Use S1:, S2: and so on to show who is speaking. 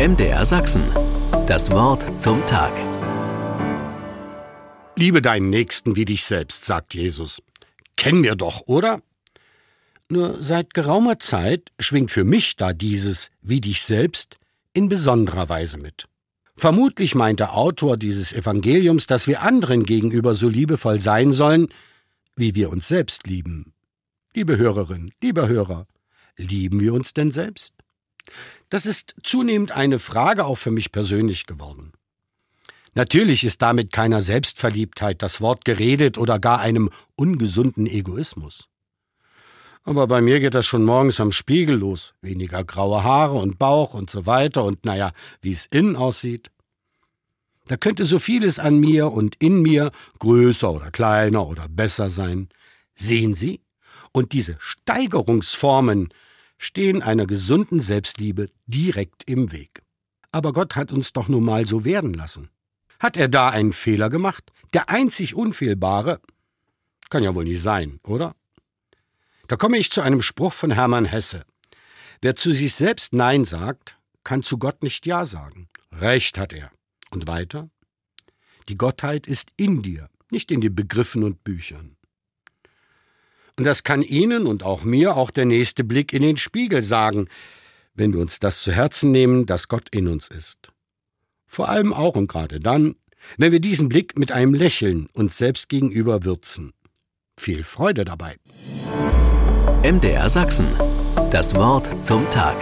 S1: MDR Sachsen. Das Wort zum Tag.
S2: Liebe deinen Nächsten wie dich selbst, sagt Jesus. Kennen wir doch, oder? Nur seit geraumer Zeit schwingt für mich da dieses wie dich selbst in besonderer Weise mit. Vermutlich meint der Autor dieses Evangeliums, dass wir anderen gegenüber so liebevoll sein sollen, wie wir uns selbst lieben. Liebe Hörerin, lieber Hörer, lieben wir uns denn selbst? Das ist zunehmend eine Frage auch für mich persönlich geworden. Natürlich ist damit keiner Selbstverliebtheit das Wort geredet oder gar einem ungesunden Egoismus. Aber bei mir geht das schon morgens am Spiegel los. Weniger graue Haare und Bauch und so weiter und naja, wie es innen aussieht. Da könnte so vieles an mir und in mir größer oder kleiner oder besser sein. Sehen Sie? Und diese Steigerungsformen stehen einer gesunden Selbstliebe direkt im Weg. Aber Gott hat uns doch nun mal so werden lassen. Hat er da einen Fehler gemacht? Der einzig Unfehlbare? Kann ja wohl nicht sein, oder? Da komme ich zu einem Spruch von Hermann Hesse. Wer zu sich selbst Nein sagt, kann zu Gott nicht Ja sagen. Recht hat er. Und weiter? Die Gottheit ist in dir, nicht in den Begriffen und Büchern. Und das kann Ihnen und auch mir auch der nächste Blick in den Spiegel sagen, wenn wir uns das zu Herzen nehmen, dass Gott in uns ist. Vor allem auch und gerade dann, wenn wir diesen Blick mit einem Lächeln uns selbst gegenüber würzen. Viel Freude dabei.
S1: MDR Sachsen. Das Wort zum Tag.